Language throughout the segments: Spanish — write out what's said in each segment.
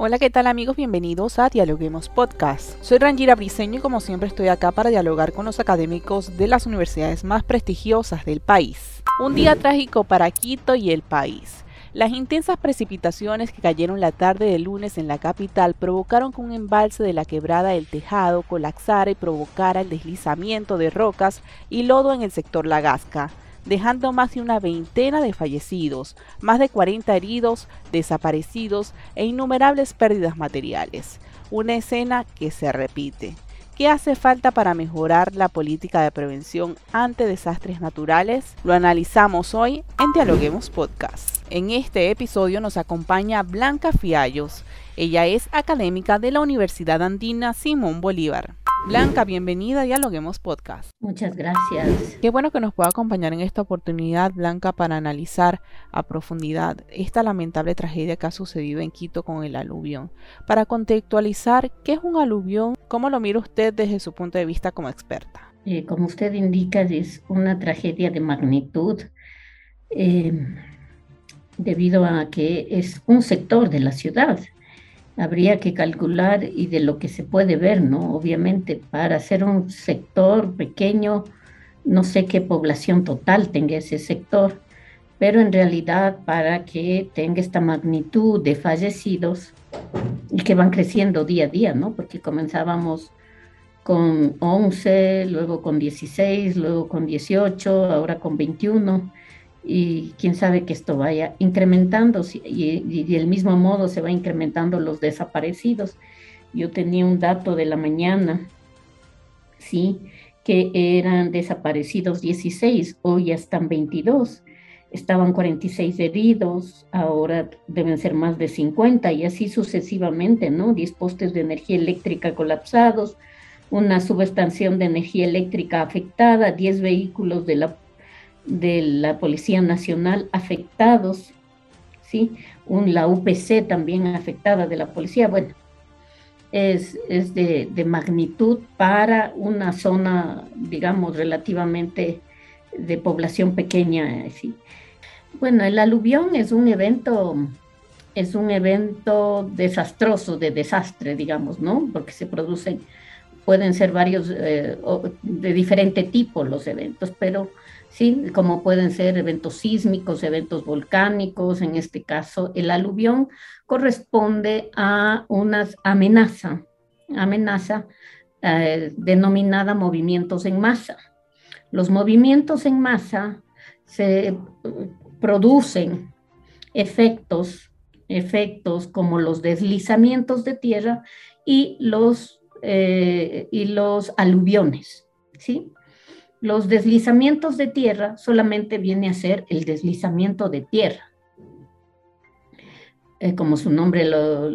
Hola, ¿qué tal amigos? Bienvenidos a Dialoguemos Podcast. Soy Rangira Briseño y como siempre estoy acá para dialogar con los académicos de las universidades más prestigiosas del país. Un día trágico para Quito y el país. Las intensas precipitaciones que cayeron la tarde de lunes en la capital provocaron que un embalse de la quebrada del Tejado colapsara y provocara el deslizamiento de rocas y lodo en el sector La Gasca dejando más de una veintena de fallecidos, más de 40 heridos, desaparecidos e innumerables pérdidas materiales. Una escena que se repite. ¿Qué hace falta para mejorar la política de prevención ante desastres naturales? Lo analizamos hoy en Dialoguemos Podcast. En este episodio nos acompaña Blanca Fiallos. Ella es académica de la Universidad Andina Simón Bolívar. Blanca, bienvenida a Dialoguemos Podcast. Muchas gracias. Qué bueno que nos pueda acompañar en esta oportunidad, Blanca, para analizar a profundidad esta lamentable tragedia que ha sucedido en Quito con el aluvión. Para contextualizar, ¿qué es un aluvión? ¿Cómo lo mira usted desde su punto de vista como experta? Eh, como usted indica, es una tragedia de magnitud eh, debido a que es un sector de la ciudad habría que calcular y de lo que se puede ver, ¿no? Obviamente, para hacer un sector pequeño, no sé qué población total tenga ese sector, pero en realidad para que tenga esta magnitud de fallecidos y que van creciendo día a día, ¿no? Porque comenzábamos con 11, luego con 16, luego con 18, ahora con 21 y quién sabe que esto vaya incrementando y, del mismo modo se va incrementando los desaparecidos. Yo tenía un dato de la mañana, sí, que eran desaparecidos 16, hoy ya están 22. Estaban 46 heridos, ahora deben ser más de 50 y así sucesivamente, ¿no? 10 postes de energía eléctrica colapsados, una subestación de energía eléctrica afectada, 10 vehículos de la de la Policía Nacional afectados, ¿sí? Un, la UPC también afectada de la policía. Bueno, es, es de, de, magnitud para una zona, digamos, relativamente de población pequeña. ¿sí? Bueno, el aluvión es un evento, es un evento desastroso, de desastre, digamos, ¿no? Porque se producen, pueden ser varios, eh, de diferente tipo los eventos, pero ¿sí? como pueden ser eventos sísmicos, eventos volcánicos, en este caso el aluvión corresponde a una amenaza, amenaza eh, denominada movimientos en masa. Los movimientos en masa se eh, producen efectos, efectos como los deslizamientos de tierra y los, eh, y los aluviones, ¿sí? Los deslizamientos de tierra solamente viene a ser el deslizamiento de tierra, eh, como su nombre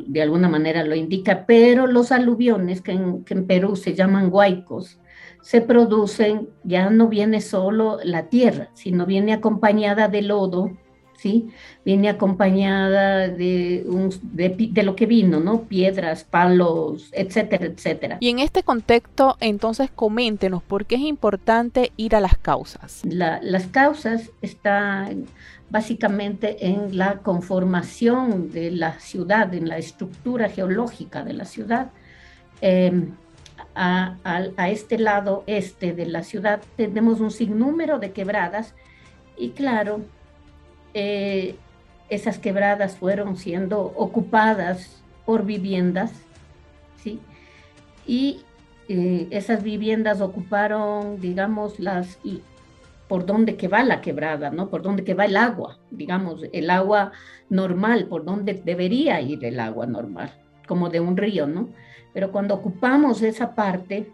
de alguna manera lo indica, pero los aluviones, que en, que Perú se llaman huaicos, se producen, ya no viene solo la tierra, sino viene acompañada de lodo, ¿sí? Viene acompañada de, de, lo que vino, ¿no? Piedras, palos, etcétera, etcétera. Y en este contexto, entonces, coméntenos por qué es importante ir a las causas. las causas están básicamente en la conformación de la ciudad, en la estructura geológica de la ciudad. Em, a, a, este lado este de la ciudad tenemos un sinnúmero de quebradas y claro, eh, esas quebradas fueron siendo ocupadas por viviendas, ¿sí? Y eh, esas viviendas ocuparon, digamos, las por donde que va la quebrada, ¿no? Por donde que va el agua, digamos, el agua normal, por donde debería ir el agua normal, como de un río, ¿no? Pero cuando ocupamos esa parte,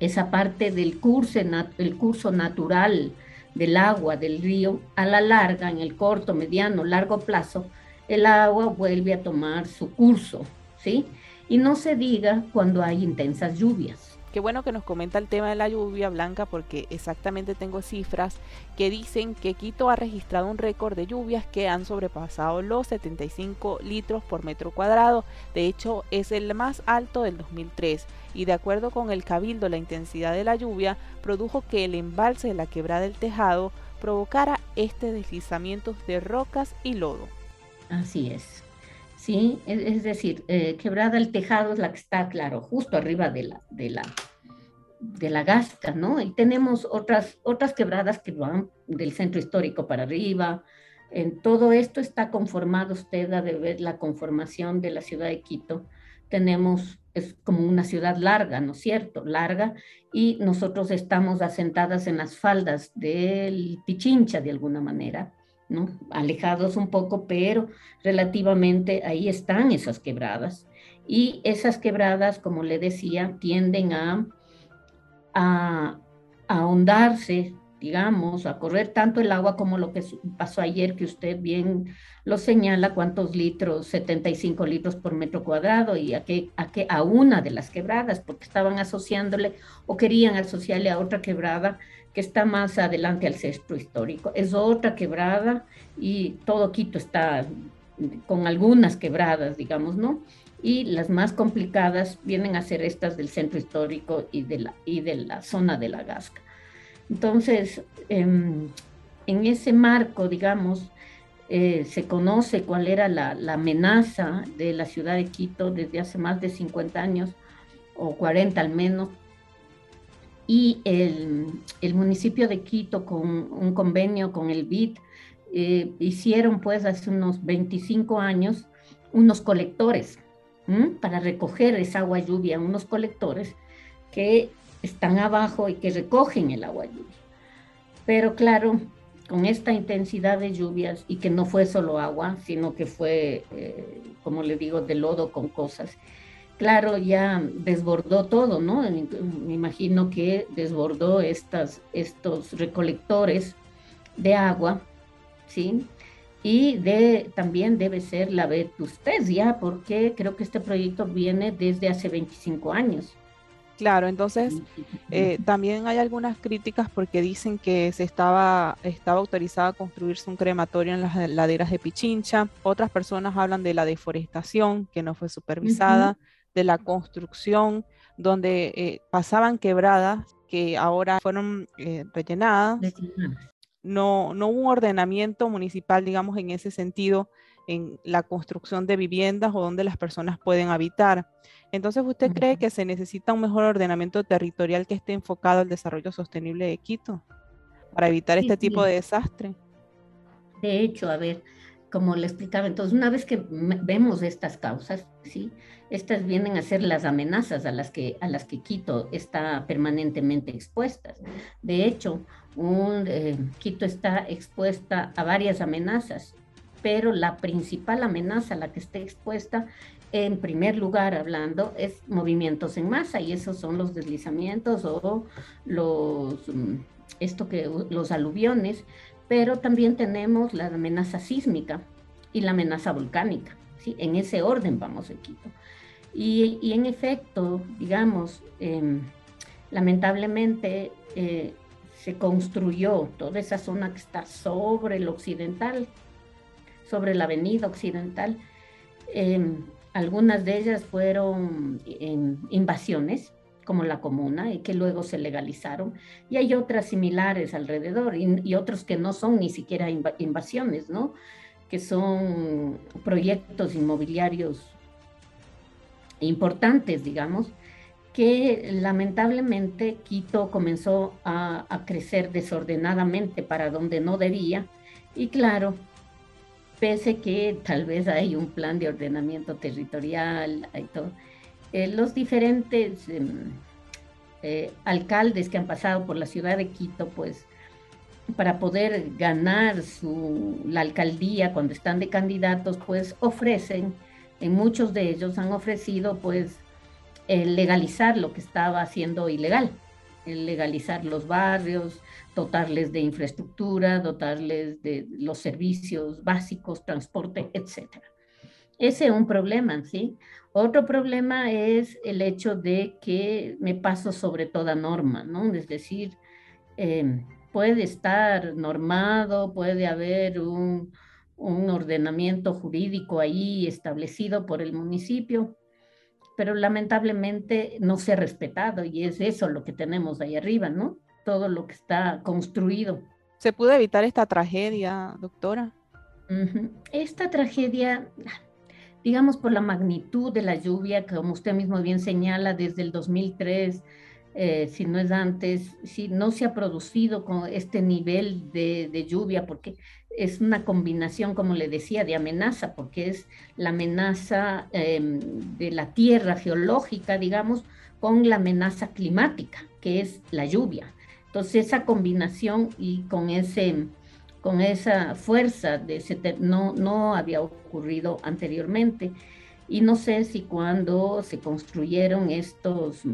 esa parte del curso, el curso natural del agua del río, a la larga, en el corto, mediano, largo plazo, el agua vuelve a tomar su curso, ¿sí? Y no se diga cuando hay intensas lluvias. Qué bueno que nos comenta el tema de la lluvia blanca porque exactamente tengo cifras que dicen que Quito ha registrado un récord de lluvias que han sobrepasado los 75 litros por metro cuadrado. De hecho, es el más alto del 2003 y de acuerdo con el cabildo la intensidad de la lluvia produjo que el embalse de la quebrada del tejado provocara este deslizamiento de rocas y lodo. Así es. ¿Sí? Es, decir, eh, quebrada el tejado es la que está, claro, justo arriba de la, de la, de la gasca, ¿no? Y tenemos otras, otras quebradas que van del centro histórico para arriba. En todo esto está conformado, usted de ver la conformación de la ciudad de Quito. Tenemos, es como una ciudad larga, ¿no es cierto? Larga, y nosotros estamos asentadas en las faldas del Pichincha de alguna manera. Alejados un poco, pero relativamente ahí están esas quebradas. Y esas quebradas, como le decía, tienden a, a, ahondarse, digamos, a correr tanto el agua como lo que pasó ayer, que usted bien lo señala, cuántos litros, 75 litros por metro cuadrado, y a, qué, a, qué, a una de las quebradas, porque estaban asociándole o querían asociarle a otra quebrada que está más adelante al centro histórico. Es otra quebrada y todo Quito está con algunas quebradas, digamos, ¿no? Y las más complicadas vienen a ser estas del centro histórico y de la, y de la zona de la Gasca. Entonces, em, en ese marco, digamos, eh, se conoce cuál era la, la, amenaza de la ciudad de Quito desde hace más de 50 años, o 40 al menos, y el, el, municipio de Quito con un convenio con el BID eh, hicieron pues hace unos 25 años unos colectores para recoger esa agua lluvia, unos colectores que están abajo y que recogen el agua lluvia. Pero claro, con esta intensidad de lluvias y que no fue solo agua, sino que fue, eh, como le digo, de lodo con cosas, claro, ya desbordó todo, ¿no? Me imagino que desbordó estas, estos recolectores de agua, ¿sí? Y de, también debe ser la vetustesia, porque creo que este proyecto viene desde hace 25 años. Claro, entonces eh, también hay algunas críticas porque dicen que se estaba, estaba autorizada a construirse un crematorio en las laderas de Pichincha. Otras personas hablan de la deforestación que no fue supervisada de la construcción, donde eh, pasaban quebradas que ahora fueron eh, rellenadas. No, no hubo un ordenamiento municipal, digamos, en ese sentido, en la construcción de viviendas o donde las personas pueden habitar. Entonces, ¿usted cree que se necesita un mejor ordenamiento territorial que esté enfocado al desarrollo sostenible de Quito para evitar este tipo de desastre? De hecho, a ver, como le explicaba, entonces una vez que vemos estas causas, ¿sí? estas vienen a ser las amenazas a las que, a las que Quito está permanentemente expuesta. De hecho, eh, Quito está expuesta a varias amenazas, pero la principal amenaza a la que está expuesta, en primer lugar hablando, es movimientos en masa, y esos son los deslizamientos o los, mm, esto que, los aluviones, pero también tenemos la amenaza sísmica y la amenaza volcánica. ¿sí? En ese orden vamos en Quito. Y, en efecto, digamos, em, lamentablemente eh, se construyó toda esa zona que está sobre el occidental, sobre la avenida occidental. Em, algunas de ellas fueron em, invasiones, como la comuna, y que luego se legalizaron, y hay otras similares alrededor, y, otros que no son ni siquiera invasiones, ¿no? Que son proyectos inmobiliarios importantes, digamos, que lamentablemente Quito comenzó a, a, crecer desordenadamente para donde no debía, y claro, pese que tal vez hay un plan de ordenamiento territorial, hay todo, eh, los diferentes em, eh, alcaldes que han pasado por la ciudad de Quito, pues para poder ganar su, la alcaldía cuando están de candidatos, pues ofrecen, en muchos de ellos han ofrecido pues legalizar lo que estaba haciendo ilegal, legalizar los barrios, dotarles de infraestructura, dotarles de los servicios básicos, transporte, etcétera. Ese es un problema, ¿sí? Otro problema es el hecho de que me paso sobre toda norma, ¿no? Es decir, em, puede estar normado, puede haber un, ordenamiento jurídico ahí establecido por el municipio, pero lamentablemente no se ha respetado y es eso lo que tenemos ahí arriba, ¿no? Todo lo que está construido. ¿Se pudo evitar esta tragedia, doctora? Esta tragedia, digamos, por la magnitud de la lluvia, como usted mismo bien señala, desde el 2003, eh, si no es antes, si no se ha producido con este nivel de, lluvia, porque es una combinación, como le decía, de amenaza, porque es la amenaza em, de la tierra geológica, digamos, con la amenaza climática, que es la lluvia. Entonces, esa combinación y con ese con esa fuerza de no, no había ocurrido anteriormente. Y no sé si cuando se construyeron estos,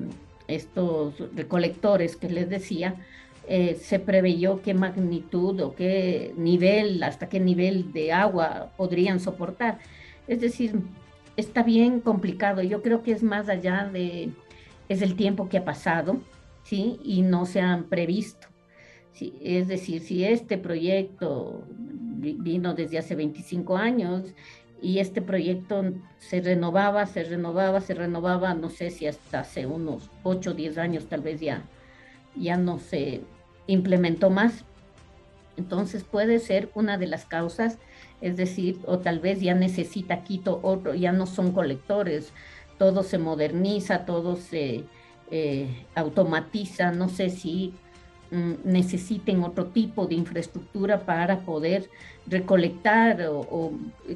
estos recolectores que les decía, eh, se preveyó qué magnitud o qué nivel, hasta qué nivel de agua podrían soportar. Es decir, está bien complicado. Yo creo que es más allá de, es el tiempo que ha pasado, ¿sí? Y no se han previsto es decir, si este proyecto vino desde hace 25 años y este proyecto se renovaba, se renovaba, se renovaba, no sé si hasta hace unos 8 o 10 años tal vez ya, ya no se implementó más. Entonces puede ser una de las causas, es decir, o tal vez ya necesita Quito otro, ya no son colectores, todo se moderniza, todo se eh, automatiza, no sé si necesiten otro tipo de infraestructura para poder recolectar o,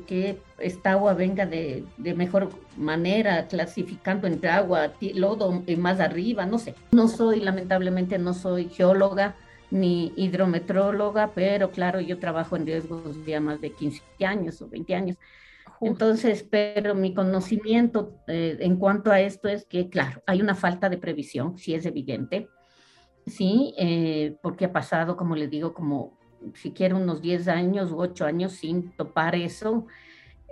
que esta agua venga de, mejor manera, clasificando entre agua, lodo y más arriba, no sé. No soy, lamentablemente, no soy geóloga ni hidrometróloga, pero claro, yo trabajo en riesgos ya más de 15 años o 20 años. Entonces, pero mi conocimiento eh, en cuanto a esto es que, claro, hay una falta de previsión, sí es evidente sí, eh, porque ha pasado, como les digo, como siquiera unos 10 años u 8 años sin topar eso.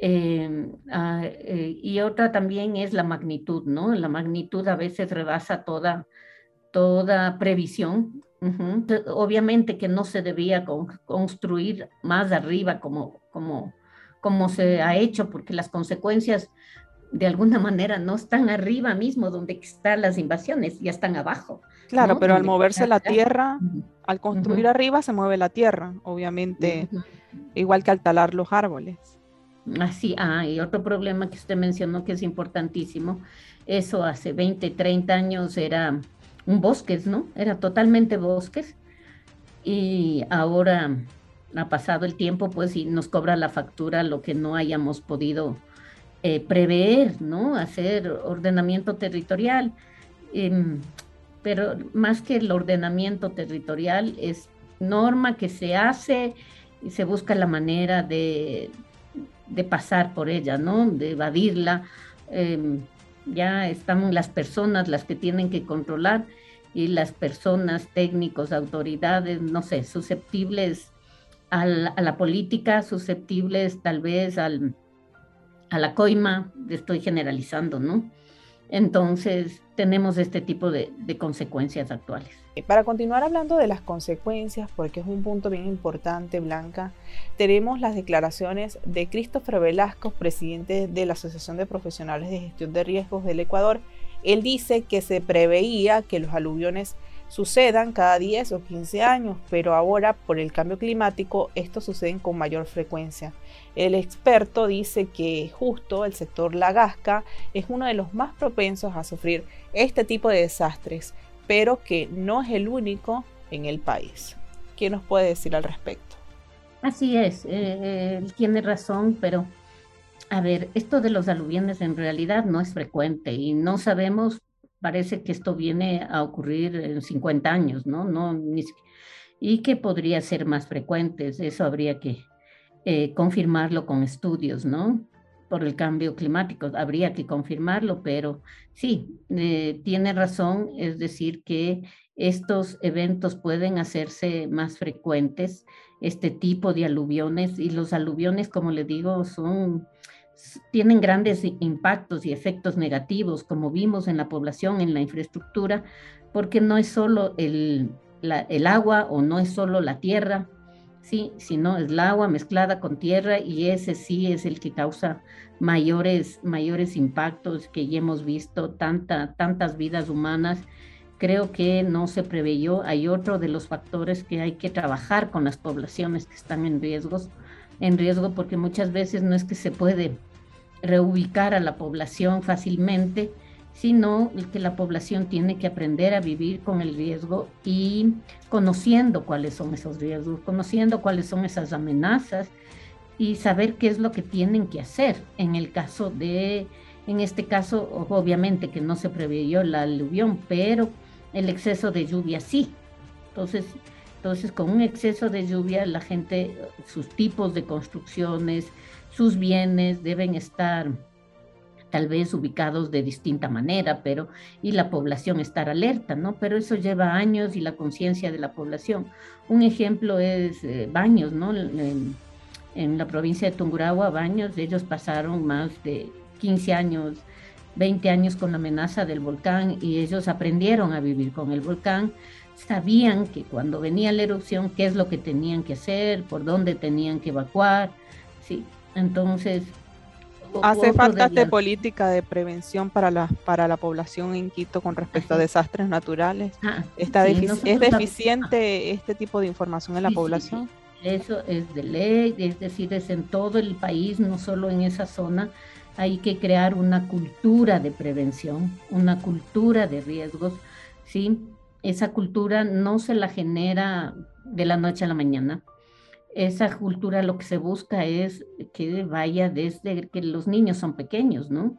Em, ah, eh, y otra también es la magnitud, ¿no? La magnitud a veces rebasa toda, toda previsión. Obviamente que no se debía construir más arriba como, como, como se ha hecho, porque las consecuencias de alguna manera no están arriba mismo donde están las invasiones, ya están abajo. Claro, pero al moverse la tierra, al construir arriba se mueve la tierra, obviamente, igual que al talar los árboles. Así, ah, y otro problema que usted mencionó que es importantísimo, eso hace 20, 30 años era un bosques, ¿no? Era totalmente bosques y ahora ha pasado el tiempo, pues, y nos cobra la factura lo que no hayamos podido eh, prever, ¿no? Hacer ordenamiento territorial. Em, pero más que el ordenamiento territorial es norma que se hace y se busca la manera de, pasar por ella, ¿no? De evadirla. Em, ya están las personas las que tienen que controlar y las personas, técnicos, autoridades, no sé, susceptibles a la política, susceptibles tal vez al, a la coima, estoy generalizando, ¿no? Entonces, tenemos este tipo de, consecuencias actuales. Para continuar hablando de las consecuencias, porque es un punto bien importante, Blanca, tenemos las declaraciones de Christopher Velasco, presidente de la Asociación de Profesionales de Gestión de Riesgos del Ecuador. Él dice que se preveía que los aluviones sucedan cada 10 o 15 años, pero ahora por el cambio climático estos suceden con mayor frecuencia. El experto dice que justo el sector Lagasca es uno de los más propensos a sufrir este tipo de desastres, pero que no es el único en el país. ¿Qué nos puede decir al respecto? Así es, eh, él tiene razón, pero a ver, esto de los aluviones en realidad no es frecuente y no sabemos, parece que esto viene a ocurrir en 50 años, ¿no? no y que podría ser más frecuente, eso habría que, eh, confirmarlo con estudios, ¿no? Por el cambio climático, habría que confirmarlo, pero sí, eh, tiene razón, es decir, que estos eventos pueden hacerse más frecuentes, este tipo de aluviones, y los aluviones, como le digo, son tienen grandes impactos y efectos negativos, como vimos en la población, en la infraestructura, porque no es solo el, el agua o no es solo la tierra, sí, sino es el agua mezclada con tierra y ese sí es el que causa mayores, mayores impactos que ya hemos visto, tanta, tantas vidas humanas. Creo que no se preveyó. Hay otro de los factores que hay que trabajar con las poblaciones que están en riesgos, en riesgo porque muchas veces no es que se puede reubicar a la población fácilmente, sino que la población tiene que aprender a vivir con el riesgo y conociendo cuáles son esos riesgos, conociendo cuáles son esas amenazas y saber qué es lo que tienen que hacer en el caso de, en este caso, obviamente que no se preveyó la aluvión, pero el exceso de lluvia sí. Entonces, entonces, con un exceso de lluvia, la gente, sus tipos de construcciones, sus bienes deben estar tal vez ubicados de distinta manera, pero y la población estar alerta, ¿no? Pero eso lleva años y la conciencia de la población. Un ejemplo es eh, Baños, ¿no? En, en, la provincia de Tungurahua, Baños, ellos pasaron más de 15 años, 20 años con la amenaza del volcán y ellos aprendieron a vivir con el volcán, sabían que cuando venía la erupción, qué es lo que tenían que hacer, por dónde tenían que evacuar, ¿sí? Entonces, Hace falta de política de prevención para la, para la población en Quito con respecto a desastres naturales. Ah, Está ¿Es deficiente este tipo de información en la población? Eso es de ley, es decir, es en todo el país, no solo en esa zona. Hay que crear una cultura de prevención, una cultura de riesgos, ¿sí? Esa cultura no se la genera de la noche a la mañana esa cultura lo que se busca es que vaya desde que los niños son pequeños, ¿no?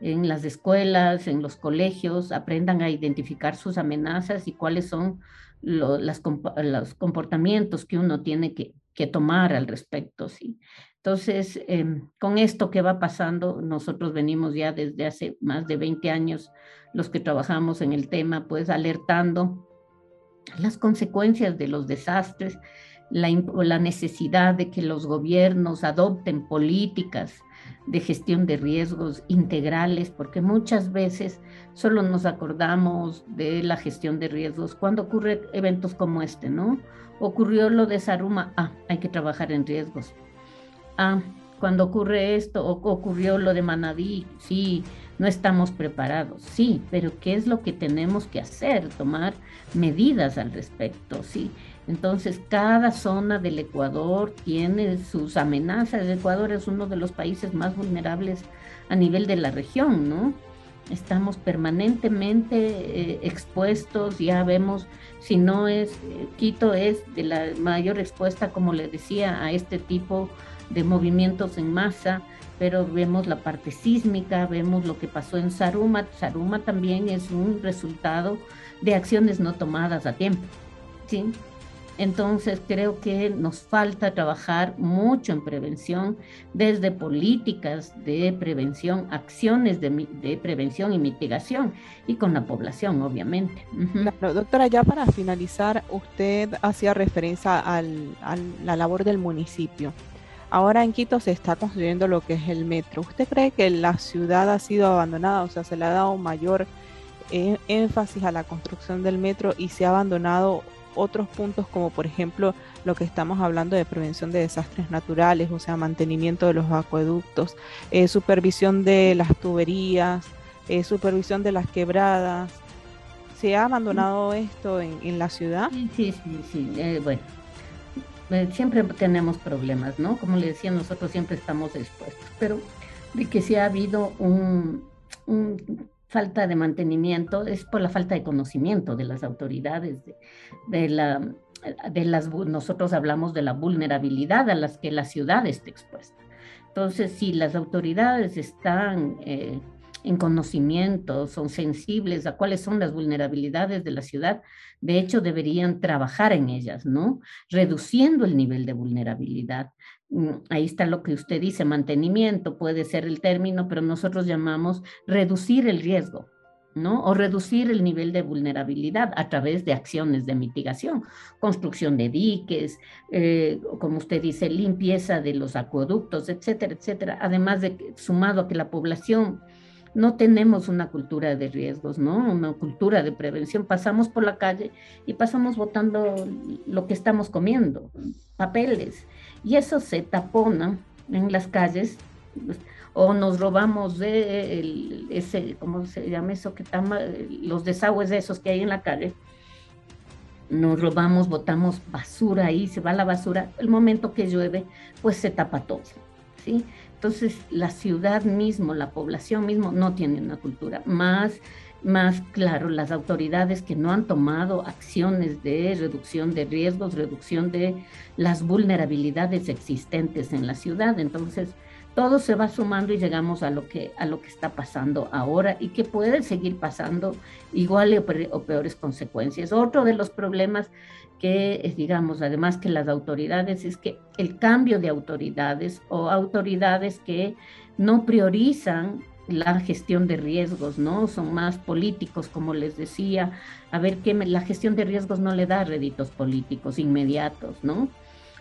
En las escuelas, en los colegios, aprendan a identificar sus amenazas y cuáles son los comportamientos que uno tiene que, tomar al respecto, ¿sí? Entonces, em, con esto que va pasando, nosotros venimos ya desde hace más de 20 años, los que trabajamos en el tema, pues alertando las consecuencias de los desastres, la, necesidad de que los gobiernos adopten políticas de gestión de riesgos integrales, porque muchas veces solo nos acordamos de la gestión de riesgos cuando ocurren eventos como este, ¿no? Ocurrió lo de Saruma, ah, hay que trabajar en riesgos. Ah, cuando ocurre esto, o ocurrió lo de Manadí, sí, no estamos preparados, sí, pero ¿qué es lo que tenemos que hacer? Tomar medidas al respecto, sí. Entonces, cada zona del Ecuador tiene sus amenazas. El Ecuador es uno de los países más vulnerables a nivel de la región, ¿no? Estamos permanentemente eh, expuestos, ya vemos, si no es, eh, Quito es de la mayor expuesta, como le decía, a este tipo de movimientos en masa, pero vemos la parte sísmica, vemos lo que pasó en Saruma. Saruma también es un resultado de acciones no tomadas a tiempo. ¿sí? Entonces creo que nos falta trabajar mucho en prevención, desde políticas de prevención, acciones de, prevención y mitigación y con la población, obviamente. doctora, ya para finalizar, usted hacía referencia a la labor del municipio. Ahora en Quito se está construyendo lo que es el metro. ¿Usted cree que la ciudad ha sido abandonada? O sea, se le ha dado mayor eh, énfasis a la construcción del metro y se ha abandonado otros puntos como por ejemplo lo que estamos hablando de prevención de desastres naturales, o sea, mantenimiento de los acueductos, eh, supervisión de las tuberías, eh, supervisión de las quebradas. ¿Se ha abandonado esto en, la ciudad? Sí, sí, sí. bueno, eh, siempre tenemos problemas, ¿no? Como le decía, nosotros siempre estamos expuestos, pero de que si ha habido un, falta de mantenimiento es por la falta de conocimiento de las autoridades, de, la, de las, nosotros hablamos de la vulnerabilidad a las que la ciudad está expuesta. Entonces, si las autoridades están eh, en conocimiento, son sensibles a cuáles son las vulnerabilidades de la ciudad, de hecho deberían trabajar en ellas, ¿no? Reduciendo el nivel de vulnerabilidad. Mm, ahí está lo que usted dice, mantenimiento puede ser el término, pero nosotros llamamos reducir el riesgo, ¿no? O reducir el nivel de vulnerabilidad a través de acciones de mitigación, construcción de diques, eh, como usted dice, limpieza de los acueductos, etcétera, etcétera. Además de sumado a que la población no tenemos una cultura de riesgos, ¿no? Una cultura de prevención. Pasamos por la calle y pasamos botando lo que estamos comiendo, papeles, y eso se tapona en las calles, pues, o nos robamos de ese, ¿cómo se llama eso? Que tama, los desagües de esos que hay en la calle. Nos robamos, botamos basura ahí, se va la basura. El momento que llueve, pues se tapa todo, ¿sí? Entonces, la ciudad mismo, la población mismo, no tiene una cultura. Más, más claro, las autoridades que no han tomado acciones de reducción de riesgos, reducción de las vulnerabilidades existentes en la ciudad. Entonces, todo se va sumando y llegamos a lo que a lo que está pasando ahora y que puede seguir pasando igual o, peores consecuencias. Otro de los problemas que digamos, además que las autoridades, es que el cambio de autoridades o autoridades que no priorizan la gestión de riesgos, ¿no? Son más políticos, como les decía. A ver, que la gestión de riesgos no le da réditos políticos inmediatos, ¿no?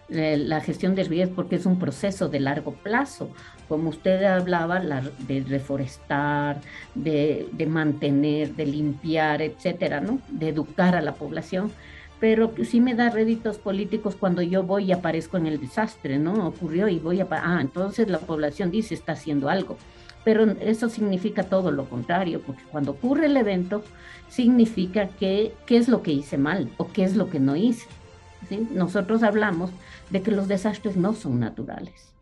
Eh, la gestión de riesgos porque es un proceso de largo plazo. Como usted hablaba, de reforestar, de, de mantener, de limpiar, etcétera, ¿no? De educar a la población pero sí me da réditos políticos cuando yo voy y aparezco en el desastre, ¿no? Ocurrió y voy a... Ah, entonces la población dice está haciendo algo. Pero eso significa todo lo contrario, porque cuando ocurre el evento, significa que qué es lo que hice mal o qué es lo que no hice. Nosotros hablamos de que los desastres no son naturales.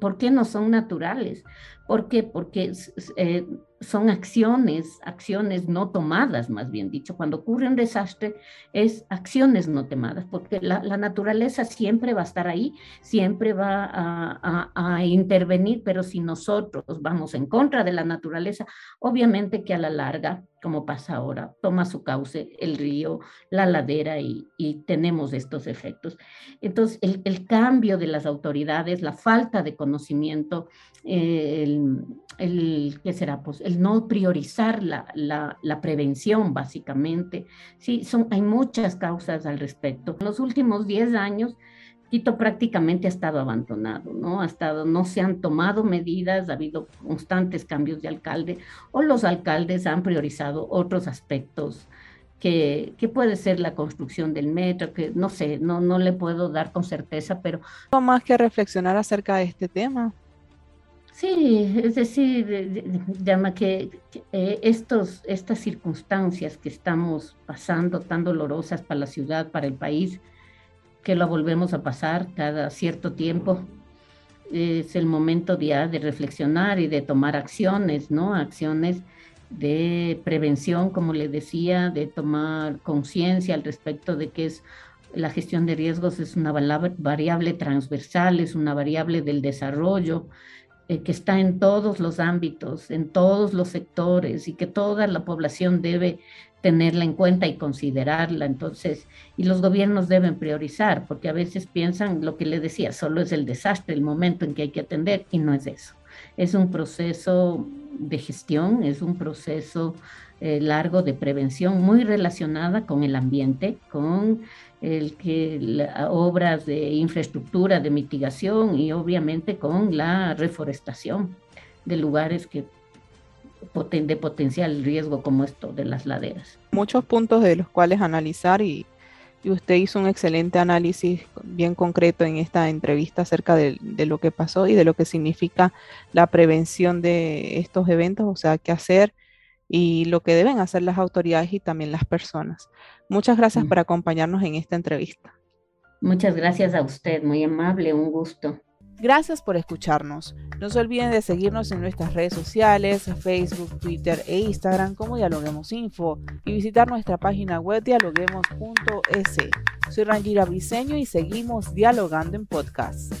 ¿Por qué no son naturales? ¿Por qué? Porque eh, son acciones, acciones no tomadas, más bien dicho. Cuando ocurre un desastre, es acciones no tomadas, porque la, naturaleza siempre va a estar ahí, siempre va a, intervenir, pero si nosotros vamos en contra de la naturaleza, obviamente que a la larga, como pasa ahora, toma su cauce el río, la ladera y, tenemos estos efectos. Entonces, el, cambio de las autoridades, la falta de conocimiento, eh, el, el, ¿qué será? Pues el no priorizar la, la, prevención, básicamente. Sí, son, hay muchas causas al respecto. En los últimos 10 años, Quito prácticamente ha estado abandonado, ¿no? Ha estado, no se han tomado medidas, ha habido constantes cambios de alcalde o los alcaldes han priorizado otros aspectos que, que, puede ser la construcción del metro, que no sé, no, no le puedo dar con certeza, pero... más que reflexionar acerca de este tema. Sí, es decir, llama que, eh, estos, estas circunstancias que estamos pasando tan dolorosas para la ciudad, para el país, que lo volvemos a pasar cada cierto tiempo, es el momento ya de reflexionar y de tomar acciones, ¿no? Acciones de prevención, como le decía, de tomar conciencia al respecto de que es la gestión de riesgos es una variable transversal, es una variable del desarrollo, eh, que está en todos los ámbitos, en todos los sectores y que toda la población debe tenerla en cuenta y considerarla. Entonces, y los gobiernos deben priorizar, porque a veces piensan lo que le decía, solo es el desastre, el momento en que hay que atender, y no es eso. Es un proceso de gestión, es un proceso eh, largo de prevención muy relacionada con el ambiente, con el que obras de infraestructura, de mitigación y obviamente con la reforestación de lugares que de potencial riesgo como esto de las laderas. Muchos puntos de los cuales analizar y, y usted hizo un excelente análisis bien concreto en esta entrevista acerca de, de, lo que pasó y de lo que significa la prevención de estos eventos, o sea, qué hacer y lo que deben hacer las autoridades y también las personas. Muchas gracias mm. por acompañarnos en esta entrevista. Muchas gracias a usted, muy amable, un gusto. Gracias por escucharnos. No se olviden de seguirnos en nuestras redes sociales, Facebook, Twitter e Instagram como Dialoguemos Info y visitar nuestra página web dialoguemos.es. Soy Rangira Briseño y seguimos dialogando en podcast.